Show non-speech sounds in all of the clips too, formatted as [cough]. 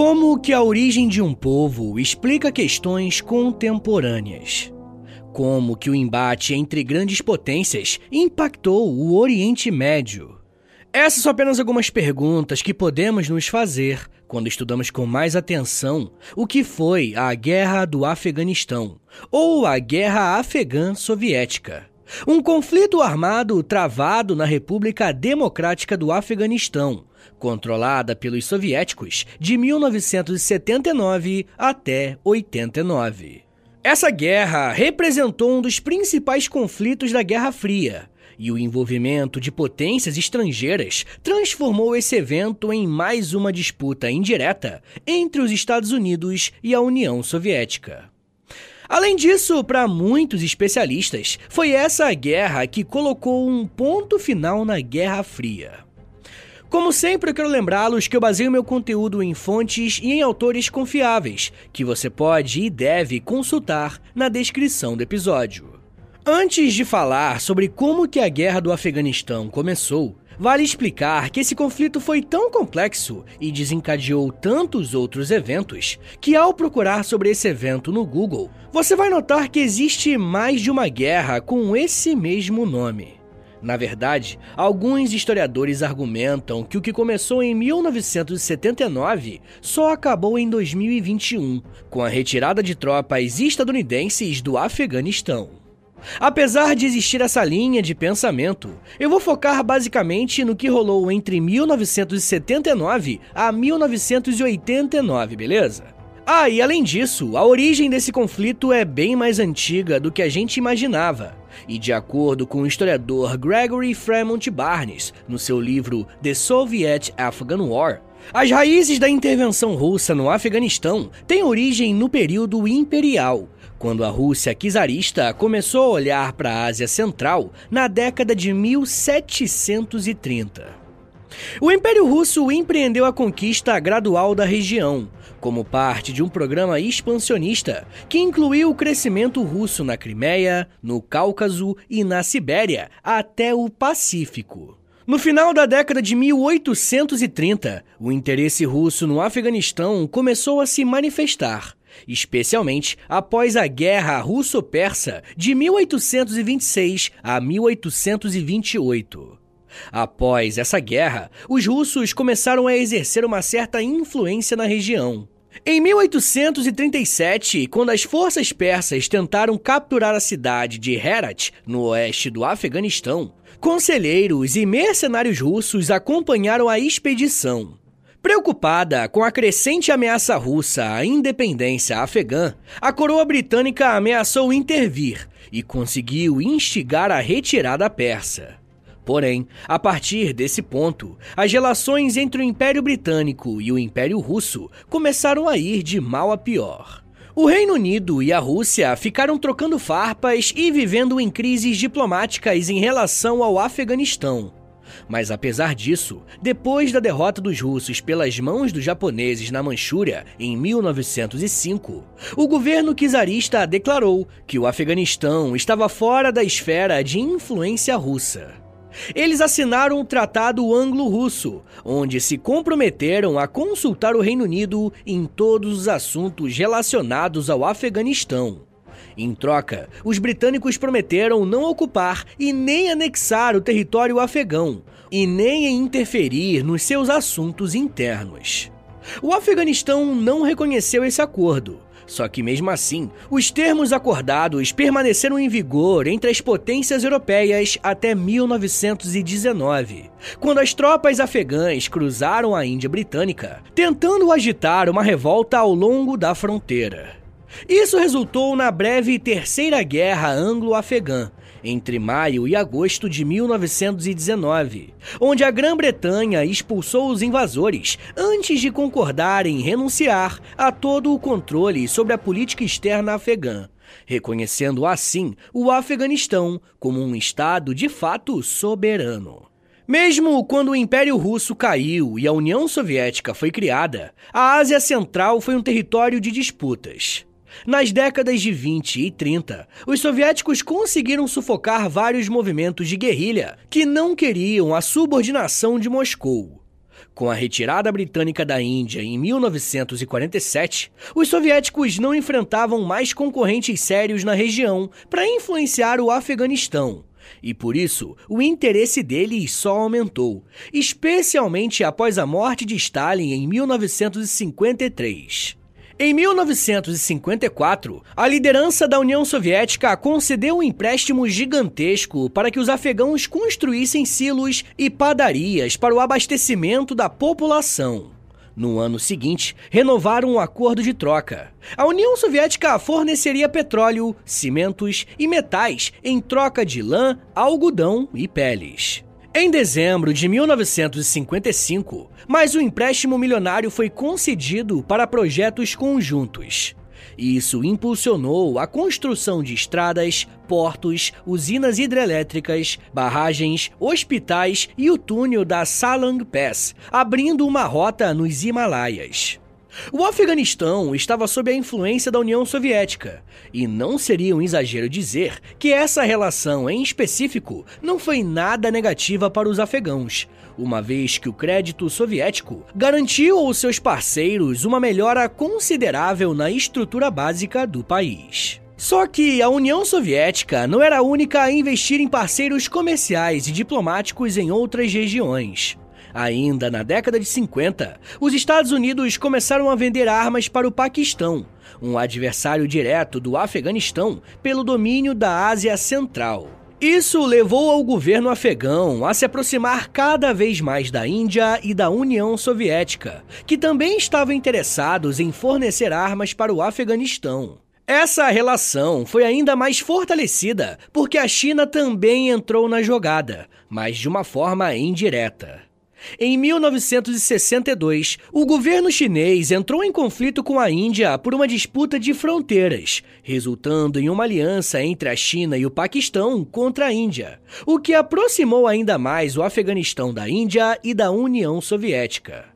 Como que a origem de um povo explica questões contemporâneas? Como que o embate entre grandes potências impactou o Oriente Médio? Essas são apenas algumas perguntas que podemos nos fazer quando estudamos com mais atenção o que foi a Guerra do Afeganistão ou a Guerra Afegã Soviética. Um conflito armado travado na República Democrática do Afeganistão, controlada pelos soviéticos de 1979 até 89. Essa guerra representou um dos principais conflitos da Guerra Fria, e o envolvimento de potências estrangeiras transformou esse evento em mais uma disputa indireta entre os Estados Unidos e a União Soviética. Além disso, para muitos especialistas, foi essa guerra que colocou um ponto final na Guerra Fria. Como sempre, eu quero lembrá-los que eu baseio meu conteúdo em fontes e em autores confiáveis, que você pode e deve consultar na descrição do episódio. Antes de falar sobre como que a guerra do Afeganistão começou, vale explicar que esse conflito foi tão complexo e desencadeou tantos outros eventos que ao procurar sobre esse evento no Google, você vai notar que existe mais de uma guerra com esse mesmo nome. Na verdade, alguns historiadores argumentam que o que começou em 1979 só acabou em 2021, com a retirada de tropas estadunidenses do Afeganistão. Apesar de existir essa linha de pensamento, eu vou focar basicamente no que rolou entre 1979 a 1989, beleza? Ah, e além disso, a origem desse conflito é bem mais antiga do que a gente imaginava. E de acordo com o historiador Gregory Fremont Barnes, no seu livro The Soviet Afghan War, as raízes da intervenção russa no Afeganistão têm origem no período imperial, quando a Rússia czarista começou a olhar para a Ásia Central na década de 1730. O Império Russo empreendeu a conquista gradual da região, como parte de um programa expansionista que incluiu o crescimento russo na Crimeia, no Cáucaso e na Sibéria até o Pacífico. No final da década de 1830, o interesse russo no Afeganistão começou a se manifestar, especialmente após a Guerra Russo-Persa de 1826 a 1828. Após essa guerra, os russos começaram a exercer uma certa influência na região. Em 1837, quando as forças persas tentaram capturar a cidade de Herat, no oeste do Afeganistão, conselheiros e mercenários russos acompanharam a expedição. Preocupada com a crescente ameaça russa à independência afegã, a coroa britânica ameaçou intervir e conseguiu instigar a retirada persa. Porém, a partir desse ponto, as relações entre o Império Britânico e o Império Russo começaram a ir de mal a pior. O Reino Unido e a Rússia ficaram trocando farpas e vivendo em crises diplomáticas em relação ao Afeganistão, mas apesar disso, depois da derrota dos russos pelas mãos dos japoneses na Manchúria em 1905, o governo czarista declarou que o Afeganistão estava fora da esfera de influência russa. Eles assinaram o Tratado Anglo-Russo, onde se comprometeram a consultar o Reino Unido em todos os assuntos relacionados ao Afeganistão. Em troca, os britânicos prometeram não ocupar e nem anexar o território afegão, e nem interferir nos seus assuntos internos. O Afeganistão não reconheceu esse acordo. Só que mesmo assim, os termos acordados permaneceram em vigor entre as potências europeias até 1919, quando as tropas afegãs cruzaram a Índia Britânica, tentando agitar uma revolta ao longo da fronteira. Isso resultou na breve Terceira Guerra Anglo-Afegã, entre maio e agosto de 1919, onde a Grã-Bretanha expulsou os invasores antes de concordar em renunciar a todo o controle sobre a política externa afegã, reconhecendo assim o Afeganistão como um Estado de fato soberano. Mesmo quando o Império Russo caiu e a União Soviética foi criada, a Ásia Central foi um território de disputas. Nas décadas de 20 e 30, os soviéticos conseguiram sufocar vários movimentos de guerrilha que não queriam a subordinação de Moscou. Com a retirada britânica da Índia em 1947, os soviéticos não enfrentavam mais concorrentes sérios na região para influenciar o Afeganistão. E por isso, o interesse deles só aumentou, especialmente após a morte de Stalin em 1953. Em 1954, a liderança da União Soviética concedeu um empréstimo gigantesco para que os afegãos construíssem silos e padarias para o abastecimento da população. No ano seguinte, renovaram um acordo de troca. A União Soviética forneceria petróleo, cimentos e metais em troca de lã, algodão e peles. Em dezembro de 1955, mais um empréstimo milionário foi concedido para projetos conjuntos. Isso impulsionou a construção de estradas, portos, usinas hidrelétricas, barragens, hospitais e o túnel da Salang Pass, abrindo uma rota nos Himalaias. O Afeganistão estava sob a influência da União Soviética, e não seria um exagero dizer que essa relação em específico não foi nada negativa para os afegãos, uma vez que o crédito soviético garantiu aos seus parceiros uma melhora considerável na estrutura básica do país. Só que a União Soviética não era a única a investir em parceiros comerciais e diplomáticos em outras regiões. Ainda na década de 50, os Estados Unidos começaram a vender armas para o Paquistão, um adversário direto do Afeganistão pelo domínio da Ásia Central. Isso levou ao governo afegão a se aproximar cada vez mais da Índia e da União Soviética, que também estavam interessados em fornecer armas para o Afeganistão. Essa relação foi ainda mais fortalecida porque a China também entrou na jogada, mas de uma forma indireta. Em 1962, o governo chinês entrou em conflito com a Índia por uma disputa de fronteiras, resultando em uma aliança entre a China e o Paquistão contra a Índia, o que aproximou ainda mais o Afeganistão da Índia e da União Soviética.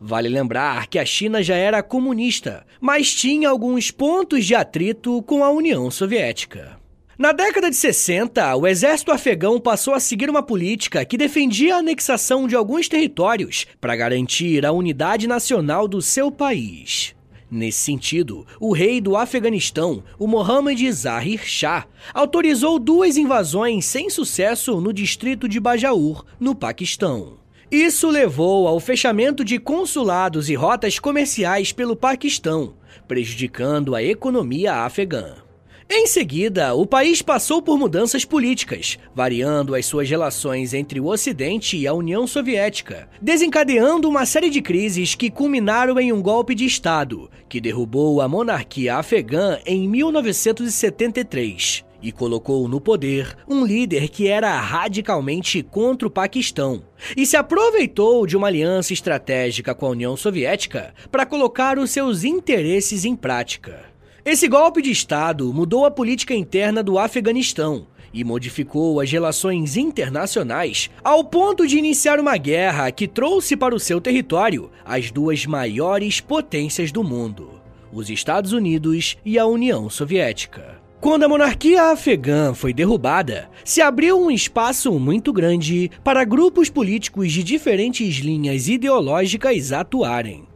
Vale lembrar que a China já era comunista, mas tinha alguns pontos de atrito com a União Soviética. Na década de 60, o exército afegão passou a seguir uma política que defendia a anexação de alguns territórios para garantir a unidade nacional do seu país. Nesse sentido, o rei do Afeganistão, o Mohammad Zahir Shah, autorizou duas invasões sem sucesso no distrito de Bajaur, no Paquistão. Isso levou ao fechamento de consulados e rotas comerciais pelo Paquistão, prejudicando a economia afegã. Em seguida, o país passou por mudanças políticas, variando as suas relações entre o Ocidente e a União Soviética, desencadeando uma série de crises que culminaram em um golpe de Estado, que derrubou a monarquia afegã em 1973 e colocou no poder um líder que era radicalmente contra o Paquistão e se aproveitou de uma aliança estratégica com a União Soviética para colocar os seus interesses em prática. Esse golpe de Estado mudou a política interna do Afeganistão e modificou as relações internacionais ao ponto de iniciar uma guerra que trouxe para o seu território as duas maiores potências do mundo, os Estados Unidos e a União Soviética. Quando a monarquia afegã foi derrubada, se abriu um espaço muito grande para grupos políticos de diferentes linhas ideológicas atuarem.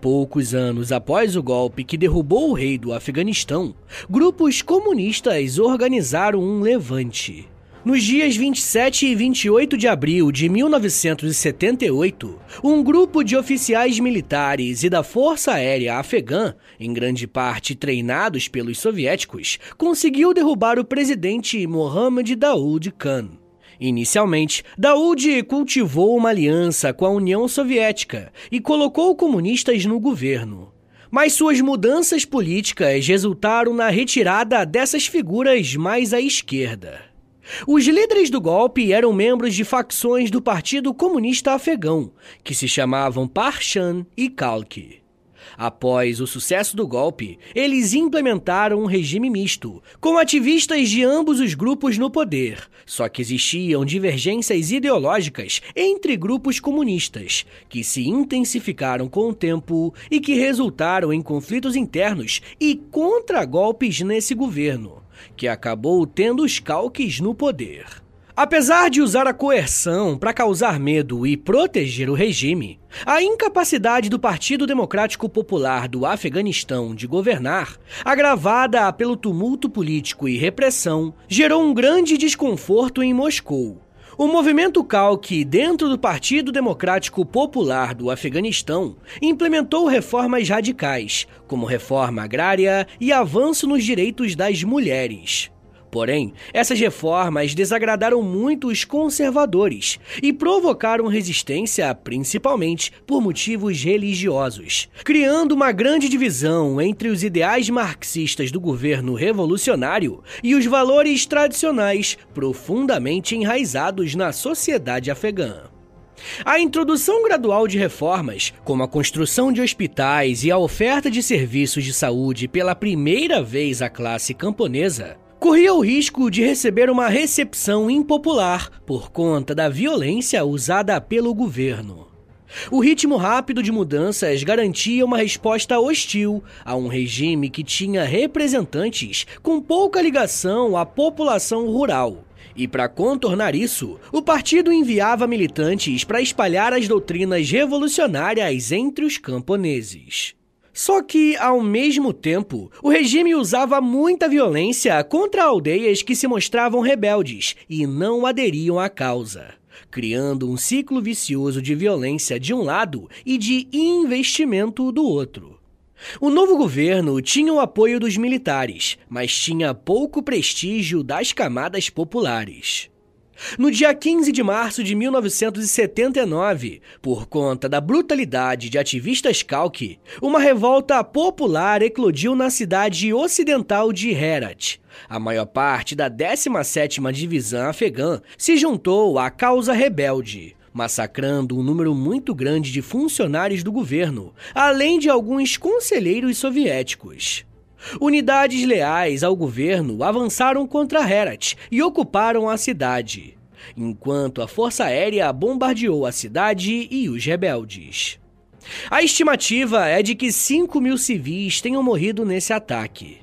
Poucos anos após o golpe que derrubou o rei do Afeganistão, grupos comunistas organizaram um levante. Nos dias 27 e 28 de abril de 1978, um grupo de oficiais militares e da Força Aérea Afegã, em grande parte treinados pelos soviéticos, conseguiu derrubar o presidente Mohammad Daoud Khan. Inicialmente, Daoud cultivou uma aliança com a União Soviética e colocou comunistas no governo. Mas suas mudanças políticas resultaram na retirada dessas figuras mais à esquerda. Os líderes do golpe eram membros de facções do Partido Comunista Afegão, que se chamavam Parshan e Kalki. Após o sucesso do golpe, eles implementaram um regime misto, com ativistas de ambos os grupos no poder. Só que existiam divergências ideológicas entre grupos comunistas, que se intensificaram com o tempo e que resultaram em conflitos internos e contra-golpes nesse governo, que acabou tendo os calques no poder. Apesar de usar a coerção para causar medo e proteger o regime, a incapacidade do Partido Democrático Popular do Afeganistão de governar, agravada pelo tumulto político e repressão, gerou um grande desconforto em Moscou. O movimento Kalki, dentro do Partido Democrático Popular do Afeganistão, implementou reformas radicais, como reforma agrária e avanço nos direitos das mulheres. Porém, essas reformas desagradaram muito os conservadores e provocaram resistência principalmente por motivos religiosos, criando uma grande divisão entre os ideais marxistas do governo revolucionário e os valores tradicionais profundamente enraizados na sociedade afegã. A introdução gradual de reformas, como a construção de hospitais e a oferta de serviços de saúde pela primeira vez à classe camponesa, corria o risco de receber uma recepção impopular por conta da violência usada pelo governo. O ritmo rápido de mudanças garantia uma resposta hostil a um regime que tinha representantes com pouca ligação à população rural. E para contornar isso, o partido enviava militantes para espalhar as doutrinas revolucionárias entre os camponeses. Só que, ao mesmo tempo, o regime usava muita violência contra aldeias que se mostravam rebeldes e não aderiam à causa, criando um ciclo vicioso de violência de um lado e de investimento do outro. O novo governo tinha o apoio dos militares, mas tinha pouco prestígio das camadas populares. No dia 15 de março de 1979, por conta da brutalidade de ativistas Kalki, uma revolta popular eclodiu na cidade ocidental de Herat. A maior parte da 17ª Divisão Afegã se juntou à causa rebelde, massacrando um número muito grande de funcionários do governo, além de alguns conselheiros soviéticos. Unidades leais ao governo avançaram contra Herat e ocuparam a cidade, enquanto a Força Aérea bombardeou a cidade e os rebeldes. A estimativa é de que 5 mil civis tenham morrido nesse ataque.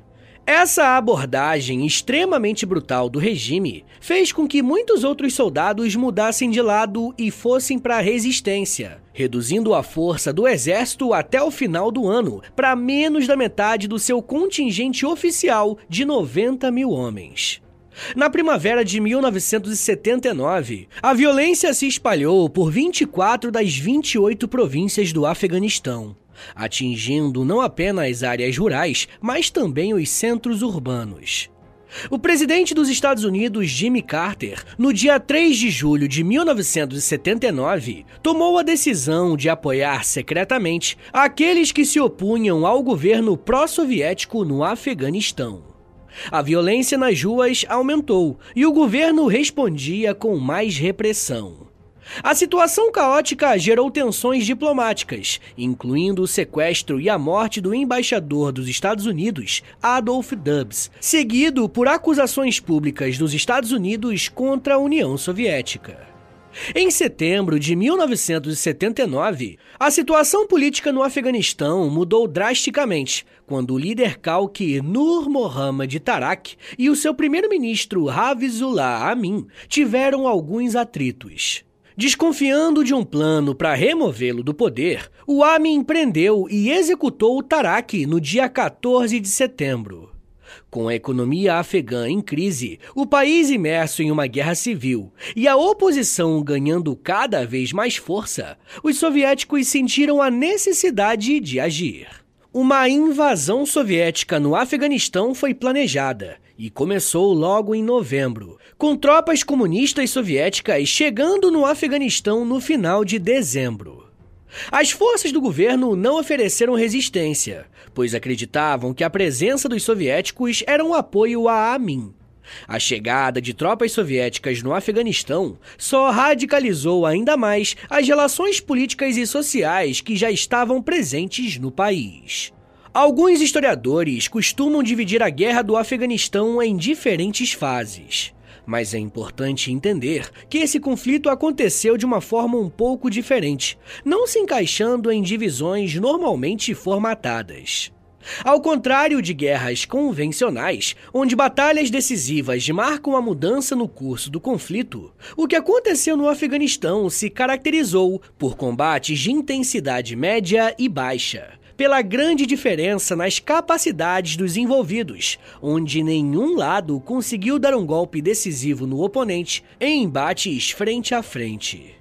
Essa abordagem extremamente brutal do regime fez com que muitos outros soldados mudassem de lado e fossem para a resistência, reduzindo a força do exército até o final do ano para menos da metade do seu contingente oficial de 90 mil homens. Na primavera de 1979, a violência se espalhou por 24 das 28 províncias do Afeganistão atingindo não apenas áreas rurais, mas também os centros urbanos. O presidente dos Estados Unidos, Jimmy Carter, no dia 3 de julho de 1979, tomou a decisão de apoiar secretamente aqueles que se opunham ao governo pró-soviético no Afeganistão. A violência nas ruas aumentou e o governo respondia com mais repressão. A situação caótica gerou tensões diplomáticas, incluindo o sequestro e a morte do embaixador dos Estados Unidos, Adolf Dubs, seguido por acusações públicas dos Estados Unidos contra a União Soviética. Em setembro de 1979, a situação política no Afeganistão mudou drasticamente quando o líder Kalki Nur Mohammad Tarak e o seu primeiro-ministro Hafizullah Amin tiveram alguns atritos. Desconfiando de um plano para removê-lo do poder, o Amin prendeu e executou o Tarak no dia 14 de setembro. Com a economia afegã em crise, o país imerso em uma guerra civil e a oposição ganhando cada vez mais força, os soviéticos sentiram a necessidade de agir. Uma invasão soviética no Afeganistão foi planejada e começou logo em novembro, com tropas comunistas soviéticas chegando no Afeganistão no final de dezembro. As forças do governo não ofereceram resistência, pois acreditavam que a presença dos soviéticos era um apoio a Amin. A chegada de tropas soviéticas no Afeganistão só radicalizou ainda mais as relações políticas e sociais que já estavam presentes no país. Alguns historiadores costumam dividir a guerra do Afeganistão em diferentes fases. Mas é importante entender que esse conflito aconteceu de uma forma um pouco diferente, não se encaixando em divisões normalmente formatadas. Ao contrário de guerras convencionais, onde batalhas decisivas marcam a mudança no curso do conflito, o que aconteceu no Afeganistão se caracterizou por combates de intensidade média e baixa pela grande diferença nas capacidades dos envolvidos, onde nenhum lado conseguiu dar um golpe decisivo no oponente em embates frente a frente.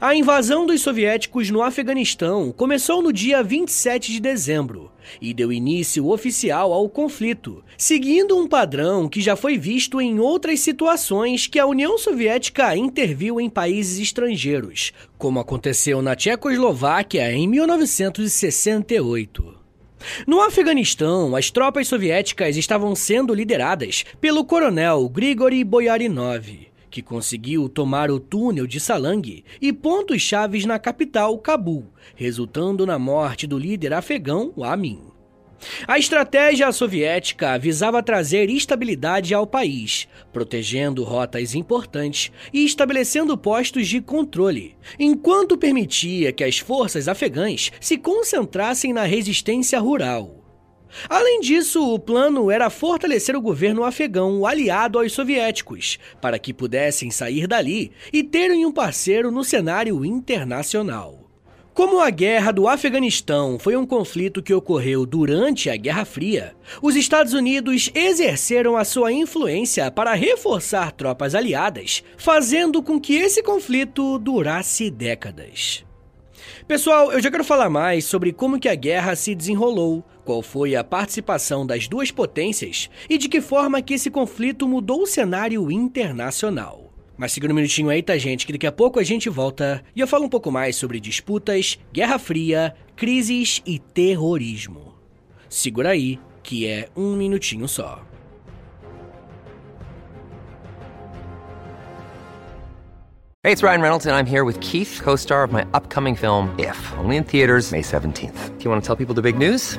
A invasão dos soviéticos no Afeganistão começou no dia 27 de dezembro e deu início oficial ao conflito, seguindo um padrão que já foi visto em outras situações que a União Soviética interviu em países estrangeiros, como aconteceu na Tchecoslováquia em 1968. No Afeganistão, as tropas soviéticas estavam sendo lideradas pelo coronel Grigory Boyarinov que conseguiu tomar o túnel de Salang e pontos chaves na capital, Cabul, resultando na morte do líder afegão, Amin. A estratégia soviética visava trazer estabilidade ao país, protegendo rotas importantes e estabelecendo postos de controle, enquanto permitia que as forças afegãs se concentrassem na resistência rural. Além disso, o plano era fortalecer o governo afegão aliado aos soviéticos, para que pudessem sair dali e terem um parceiro no cenário internacional. Como a guerra do Afeganistão foi um conflito que ocorreu durante a Guerra Fria, os Estados Unidos exerceram a sua influência para reforçar tropas aliadas, fazendo com que esse conflito durasse décadas. Pessoal, eu já quero falar mais sobre como que a guerra se desenrolou, qual foi a participação das duas potências e de que forma que esse conflito mudou o cenário internacional. Mas segura um minutinho aí, tá, gente, que daqui a pouco a gente volta e eu falo um pouco mais sobre disputas, Guerra Fria, crises e terrorismo. Segura aí, que é um minutinho só. Hey, it's Ryan Reynolds, and I'm here with Keith, co star of my upcoming film, If, only in theaters, May 17th. Do you want to tell people the big news?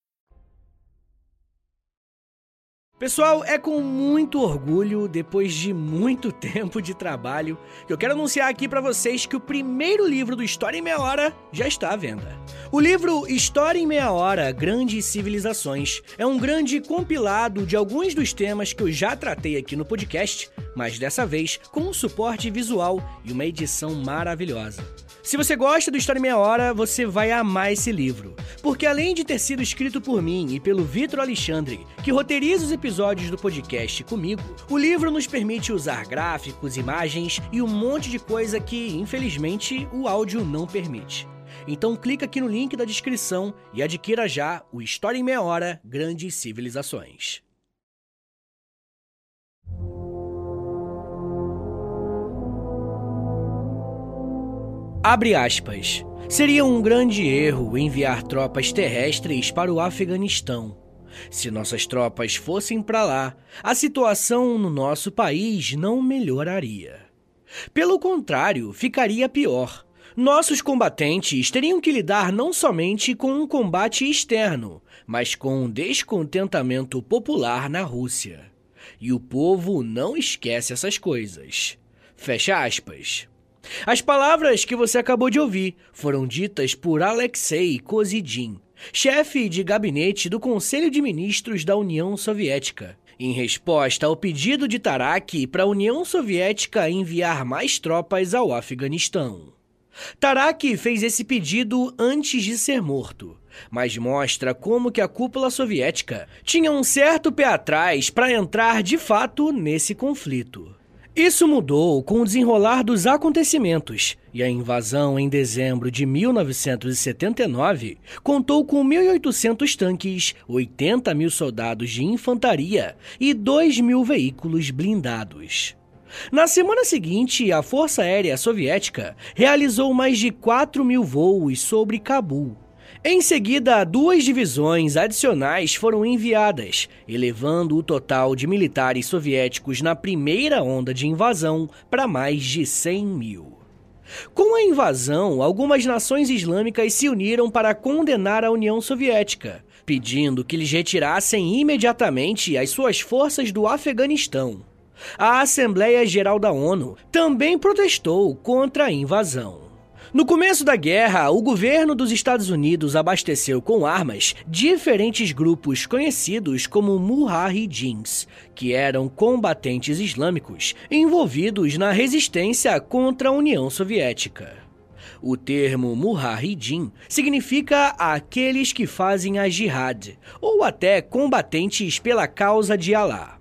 Pessoal, é com muito orgulho, depois de muito [laughs] tempo de trabalho, que eu quero anunciar aqui para vocês que o primeiro livro do História em Meia Hora já está à venda. O livro História em Meia Hora Grandes Civilizações é um grande compilado de alguns dos temas que eu já tratei aqui no podcast, mas dessa vez com um suporte visual e uma edição maravilhosa. Se você gosta do História Meia Hora, você vai amar esse livro. Porque além de ter sido escrito por mim e pelo Vitor Alexandre, que roteiriza os episódios do podcast comigo, o livro nos permite usar gráficos, imagens e um monte de coisa que, infelizmente, o áudio não permite. Então clica aqui no link da descrição e adquira já o História em Meia Hora Grandes Civilizações. Abre aspas. Seria um grande erro enviar tropas terrestres para o Afeganistão. Se nossas tropas fossem para lá, a situação no nosso país não melhoraria. Pelo contrário, ficaria pior, Nossos combatentes teriam que lidar não somente com um combate externo, mas com um descontentamento popular na Rússia. E o povo não esquece essas coisas. Fecha aspas. As palavras que você acabou de ouvir foram ditas por Alexei Kozydin, chefe de gabinete do Conselho de Ministros da União Soviética, em resposta ao pedido de Tarak para a União Soviética enviar mais tropas ao Afeganistão. Tarak fez esse pedido antes de ser morto, mas mostra como que a cúpula soviética tinha um certo pé atrás para entrar de fato nesse conflito. Isso mudou com o desenrolar dos acontecimentos, e a invasão em dezembro de 1979 contou com 1.800 tanques, 80 mil soldados de infantaria e 2 mil veículos blindados. Na semana seguinte, a Força Aérea Soviética realizou mais de 4 mil voos sobre Cabul, em seguida, duas divisões adicionais foram enviadas, elevando o total de militares soviéticos na primeira onda de invasão para mais de 100 mil. Com a invasão, algumas nações islâmicas se uniram para condenar a União Soviética, pedindo que eles retirassem imediatamente as suas forças do Afeganistão. A Assembleia Geral da ONU também protestou contra a invasão. No começo da guerra, o governo dos Estados Unidos abasteceu com armas diferentes grupos conhecidos como Mujahidins, que eram combatentes islâmicos envolvidos na resistência contra a União Soviética. O termo Mujahidin significa aqueles que fazem a jihad, ou até combatentes pela causa de Allah.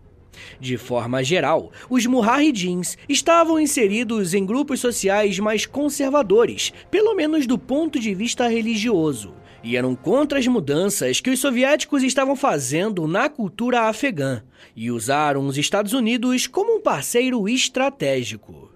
De forma geral, os Mujahidins estavam inseridos em grupos sociais mais conservadores, pelo menos do ponto de vista religioso, e eram contra as mudanças que os soviéticos estavam fazendo na cultura afegã, e usaram os Estados Unidos como um parceiro estratégico.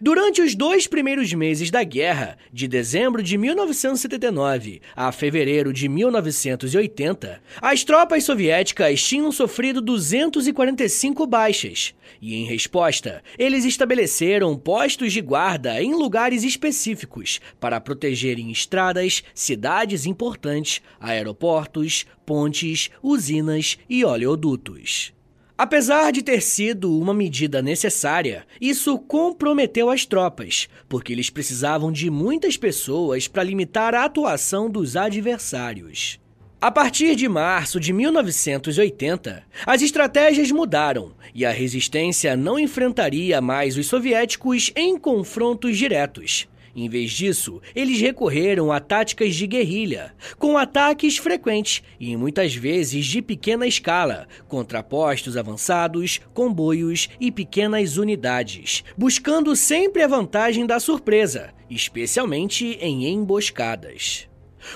Durante os dois primeiros meses da guerra, de dezembro de 1979 a fevereiro de 1980, as tropas soviéticas tinham sofrido 245 baixas, e em resposta, eles estabeleceram postos de guarda em lugares específicos para protegerem estradas, cidades importantes, aeroportos, pontes, usinas e oleodutos. Apesar de ter sido uma medida necessária, isso comprometeu as tropas, porque eles precisavam de muitas pessoas para limitar a atuação dos adversários. A partir de março de 1980, as estratégias mudaram e a resistência não enfrentaria mais os soviéticos em confrontos diretos. Em vez disso, eles recorreram a táticas de guerrilha, com ataques frequentes e muitas vezes de pequena escala, contra postos avançados, comboios e pequenas unidades, buscando sempre a vantagem da surpresa, especialmente em emboscadas.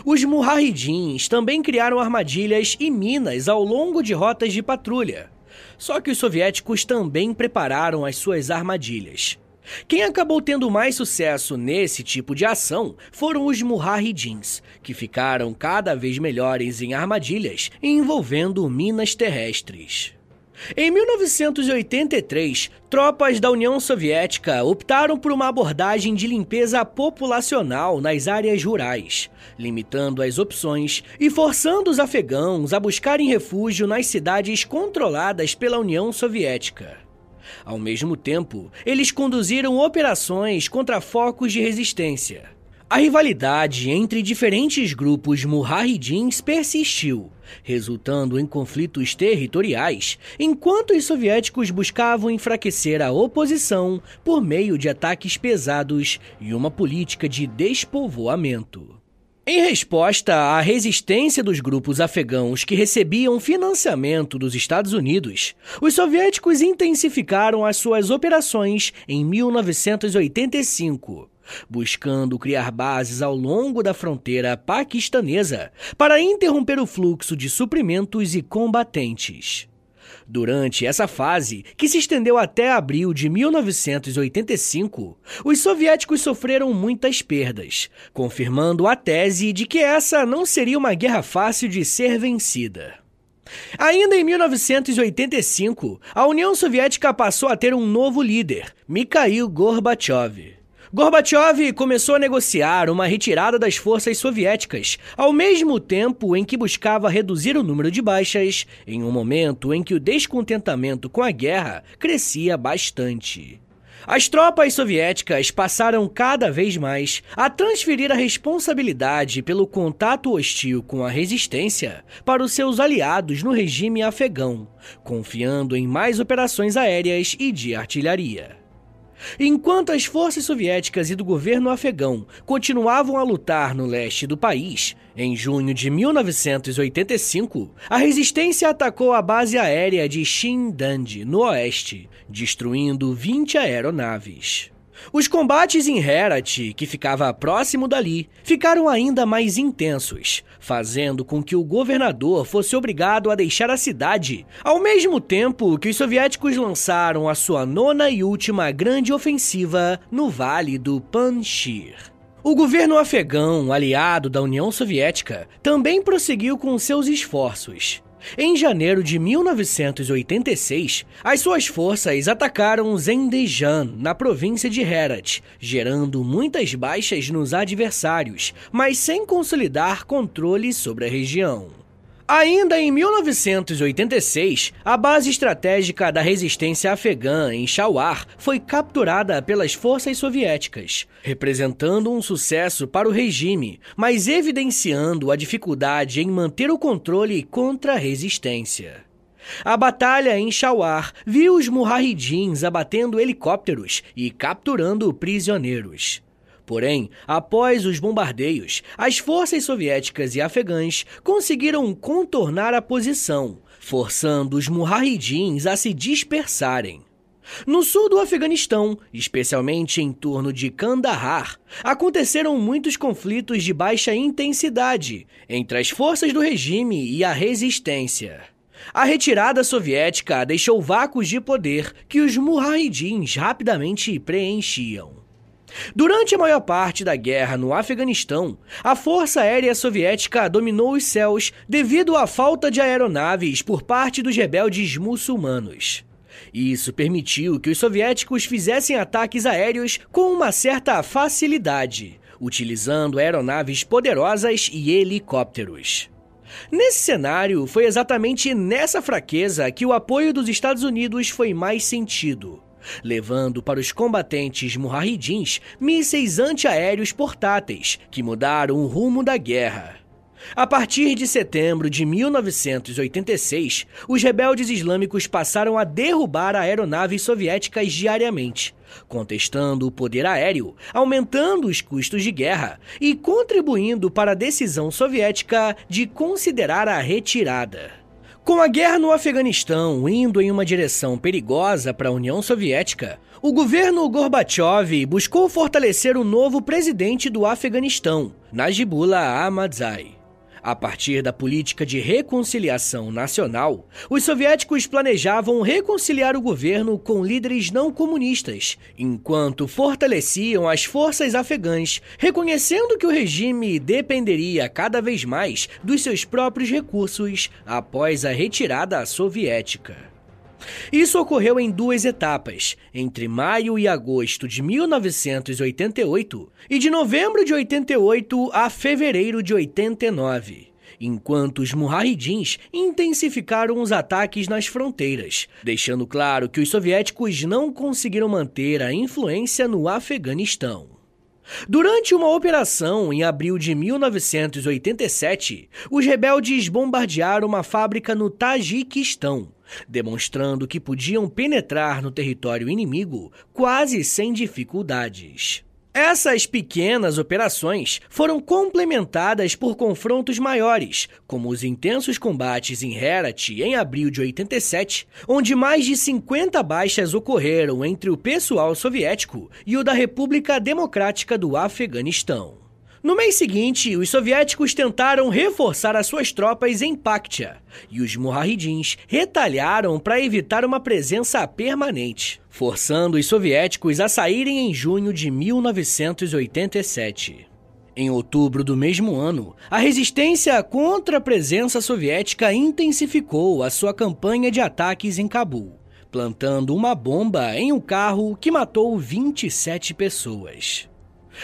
Os Mujahidins também criaram armadilhas e minas ao longo de rotas de patrulha. Só que os soviéticos também prepararam as suas armadilhas. Quem acabou tendo mais sucesso nesse tipo de ação foram os Mujahidins, que ficaram cada vez melhores em armadilhas envolvendo minas terrestres. Em 1983, tropas da União Soviética optaram por uma abordagem de limpeza populacional nas áreas rurais, limitando as opções e forçando os afegãos a buscarem refúgio nas cidades controladas pela União Soviética. Ao mesmo tempo, eles conduziram operações contra focos de resistência. A rivalidade entre diferentes grupos mujahidins persistiu, resultando em conflitos territoriais, enquanto os soviéticos buscavam enfraquecer a oposição por meio de ataques pesados e uma política de despovoamento. Em resposta à resistência dos grupos afegãos que recebiam financiamento dos Estados Unidos, os soviéticos intensificaram as suas operações em 1985, buscando criar bases ao longo da fronteira paquistanesa para interromper o fluxo de suprimentos e combatentes. Durante essa fase, que se estendeu até abril de 1985, os soviéticos sofreram muitas perdas, confirmando a tese de que essa não seria uma guerra fácil de ser vencida. Ainda em 1985, a União Soviética passou a ter um novo líder, Mikhail Gorbachev. Gorbachev começou a negociar uma retirada das forças soviéticas, ao mesmo tempo em que buscava reduzir o número de baixas, em um momento em que o descontentamento com a guerra crescia bastante. As tropas soviéticas passaram cada vez mais a transferir a responsabilidade pelo contato hostil com a resistência para os seus aliados no regime afegão, confiando em mais operações aéreas e de artilharia. Enquanto as forças soviéticas e do governo afegão continuavam a lutar no leste do país, em junho de 1985, a resistência atacou a base aérea de Shindand, no oeste, destruindo 20 aeronaves. Os combates em Herat, que ficava próximo dali, ficaram ainda mais intensos, fazendo com que o governador fosse obrigado a deixar a cidade, ao mesmo tempo que os soviéticos lançaram a sua nona e última grande ofensiva no Vale do Panjshir. O governo afegão, aliado da União Soviética, também prosseguiu com seus esforços. Em janeiro de 1986, as suas forças atacaram Zendejan, na província de Herat, gerando muitas baixas nos adversários, mas sem consolidar controle sobre a região. Ainda em 1986, a base estratégica da resistência afegã em Shawar foi capturada pelas forças soviéticas, representando um sucesso para o regime, mas evidenciando a dificuldade em manter o controle contra a resistência. A batalha em Shawar viu os Mujahidins abatendo helicópteros e capturando prisioneiros. Porém, após os bombardeios, as forças soviéticas e afegãs conseguiram contornar a posição, forçando os Mujahidins a se dispersarem. No sul do Afeganistão, especialmente em torno de Kandahar, aconteceram muitos conflitos de baixa intensidade entre as forças do regime e a resistência. A retirada soviética deixou vácuos de poder que os Mujahidins rapidamente preenchiam. Durante a maior parte da guerra no Afeganistão, a Força Aérea Soviética dominou os céus devido à falta de aeronaves por parte dos rebeldes muçulmanos. Isso permitiu que os soviéticos fizessem ataques aéreos com uma certa facilidade, utilizando aeronaves poderosas e helicópteros. Nesse cenário, foi exatamente nessa fraqueza que o apoio dos Estados Unidos foi mais sentido levando para os combatentes mujahidins mísseis antiaéreos portáteis que mudaram o rumo da guerra. A partir de setembro de 1986, os rebeldes islâmicos passaram a derrubar aeronaves soviéticas diariamente, contestando o poder aéreo, aumentando os custos de guerra e contribuindo para a decisão soviética de considerar a retirada. Com a guerra no Afeganistão indo em uma direção perigosa para a União Soviética, o governo Gorbachev buscou fortalecer o novo presidente do Afeganistão, Najibullah Ahmadzai. A partir da política de reconciliação nacional, os soviéticos planejavam reconciliar o governo com líderes não comunistas, enquanto fortaleciam as forças afegãs, reconhecendo que o regime dependeria cada vez mais dos seus próprios recursos após a retirada soviética. Isso ocorreu em duas etapas, entre maio e agosto de 1988 e de novembro de 88 a fevereiro de 89 enquanto os Mujahidins intensificaram os ataques nas fronteiras, deixando claro que os soviéticos não conseguiram manter a influência no Afeganistão. Durante uma operação em abril de 1987, os rebeldes bombardearam uma fábrica no Tajiquistão, demonstrando que podiam penetrar no território inimigo quase sem dificuldades. Essas pequenas operações foram complementadas por confrontos maiores, como os intensos combates em Herat em abril de 87, onde mais de 50 baixas ocorreram entre o pessoal soviético e o da República Democrática do Afeganistão. No mês seguinte, os soviéticos tentaram reforçar as suas tropas em Paktia, e os Mujahidins retalharam para evitar uma presença permanente, forçando os soviéticos a saírem em junho de 1987. Em outubro do mesmo ano, a resistência contra a presença soviética intensificou a sua campanha de ataques em Cabul plantando uma bomba em um carro que matou 27 pessoas.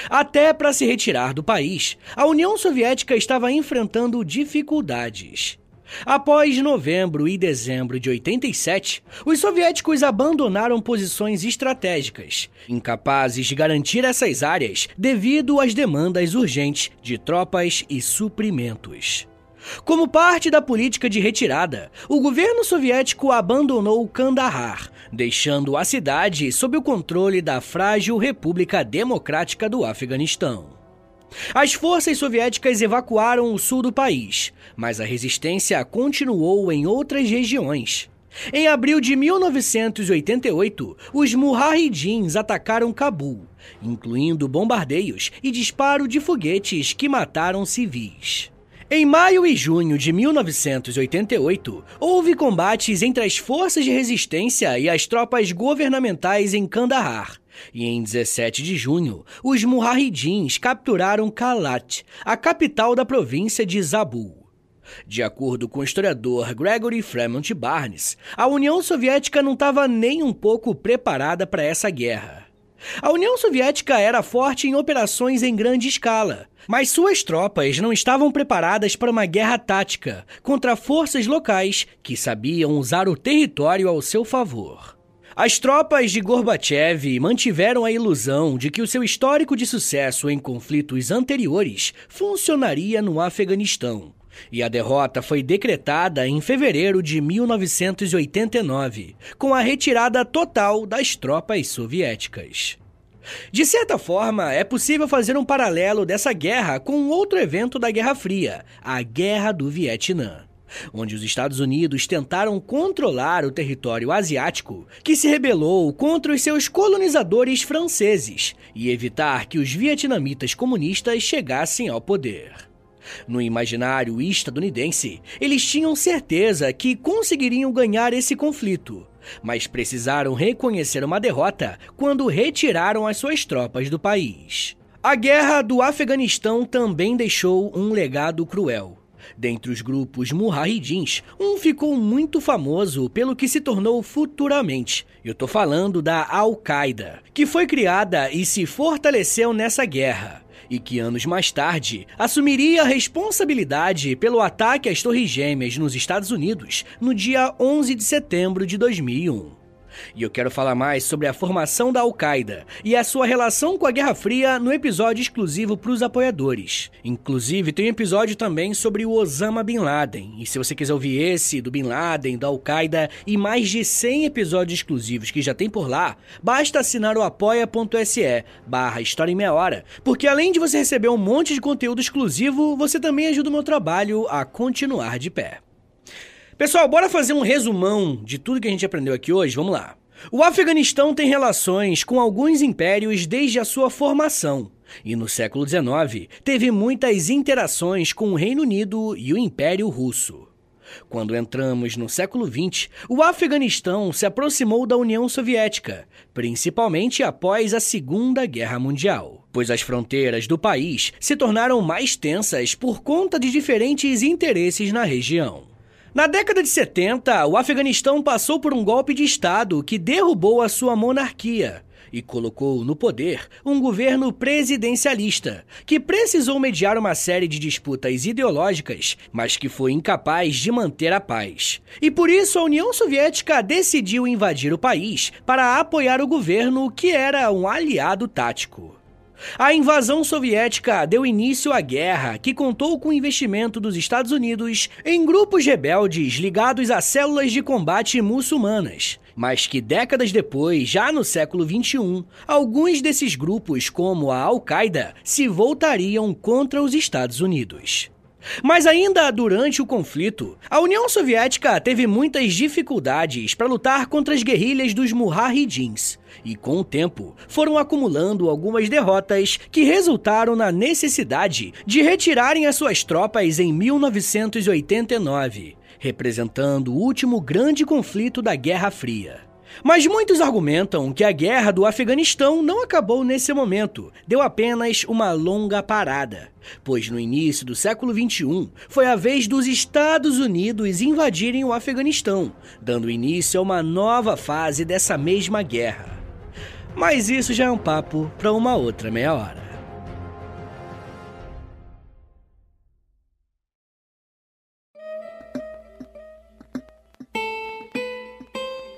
Até para se retirar do país, a União Soviética estava enfrentando dificuldades. Após novembro e dezembro de 87, os soviéticos abandonaram posições estratégicas, incapazes de garantir essas áreas devido às demandas urgentes de tropas e suprimentos. Como parte da política de retirada, o governo soviético abandonou Kandahar, deixando a cidade sob o controle da frágil República Democrática do Afeganistão. As forças soviéticas evacuaram o sul do país, mas a resistência continuou em outras regiões. Em abril de 1988, os Mujahidins atacaram Cabul, incluindo bombardeios e disparo de foguetes que mataram civis. Em maio e junho de 1988, houve combates entre as forças de resistência e as tropas governamentais em Kandahar. E em 17 de junho, os Mujahidins capturaram Kalat, a capital da província de Zabul. De acordo com o historiador Gregory Fremont Barnes, a União Soviética não estava nem um pouco preparada para essa guerra. A União Soviética era forte em operações em grande escala, mas suas tropas não estavam preparadas para uma guerra tática contra forças locais que sabiam usar o território ao seu favor. As tropas de Gorbachev mantiveram a ilusão de que o seu histórico de sucesso em conflitos anteriores funcionaria no Afeganistão. E a derrota foi decretada em fevereiro de 1989, com a retirada total das tropas soviéticas. De certa forma, é possível fazer um paralelo dessa guerra com outro evento da Guerra Fria, a Guerra do Vietnã, onde os Estados Unidos tentaram controlar o território asiático que se rebelou contra os seus colonizadores franceses e evitar que os vietnamitas comunistas chegassem ao poder. No imaginário estadunidense, eles tinham certeza que conseguiriam ganhar esse conflito, mas precisaram reconhecer uma derrota quando retiraram as suas tropas do país. A guerra do Afeganistão também deixou um legado cruel. Dentre os grupos Mujahidins, um ficou muito famoso pelo que se tornou futuramente. Eu tô falando da Al-Qaeda, que foi criada e se fortaleceu nessa guerra e que anos mais tarde assumiria a responsabilidade pelo ataque às Torres Gêmeas nos Estados Unidos no dia 11 de setembro de 2001. E eu quero falar mais sobre a formação da Al-Qaeda e a sua relação com a Guerra Fria no episódio exclusivo para os apoiadores. Inclusive, tem um episódio também sobre o Osama Bin Laden. E se você quiser ouvir esse, do Bin Laden, da Al-Qaeda e mais de 100 episódios exclusivos que já tem por lá, basta assinar o apoia.se barra História em Meia Hora, porque além de você receber um monte de conteúdo exclusivo, você também ajuda o meu trabalho a continuar de pé. Pessoal, bora fazer um resumão de tudo que a gente aprendeu aqui hoje? Vamos lá. O Afeganistão tem relações com alguns impérios desde a sua formação. E no século XIX teve muitas interações com o Reino Unido e o Império Russo. Quando entramos no século XX, o Afeganistão se aproximou da União Soviética, principalmente após a Segunda Guerra Mundial, pois as fronteiras do país se tornaram mais tensas por conta de diferentes interesses na região. Na década de 70, o Afeganistão passou por um golpe de Estado que derrubou a sua monarquia e colocou no poder um governo presidencialista, que precisou mediar uma série de disputas ideológicas, mas que foi incapaz de manter a paz. E por isso a União Soviética decidiu invadir o país para apoiar o governo, que era um aliado tático. A invasão soviética deu início à guerra, que contou com o investimento dos Estados Unidos em grupos rebeldes ligados a células de combate muçulmanas. Mas que décadas depois, já no século XXI, alguns desses grupos, como a Al-Qaeda, se voltariam contra os Estados Unidos. Mas ainda durante o conflito, a União Soviética teve muitas dificuldades para lutar contra as guerrilhas dos Mujahidins, e com o tempo foram acumulando algumas derrotas que resultaram na necessidade de retirarem as suas tropas em 1989, representando o último grande conflito da Guerra Fria. Mas muitos argumentam que a guerra do Afeganistão não acabou nesse momento, deu apenas uma longa parada. Pois no início do século XXI foi a vez dos Estados Unidos invadirem o Afeganistão, dando início a uma nova fase dessa mesma guerra. Mas isso já é um papo para uma outra meia hora.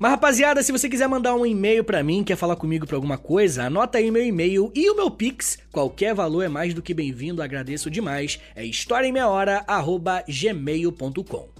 Mas rapaziada, se você quiser mandar um e-mail para mim, quer falar comigo pra alguma coisa, anota aí meu e-mail e o meu Pix. Qualquer valor é mais do que bem-vindo, agradeço demais. É historiaemmeiahora@gmail.com.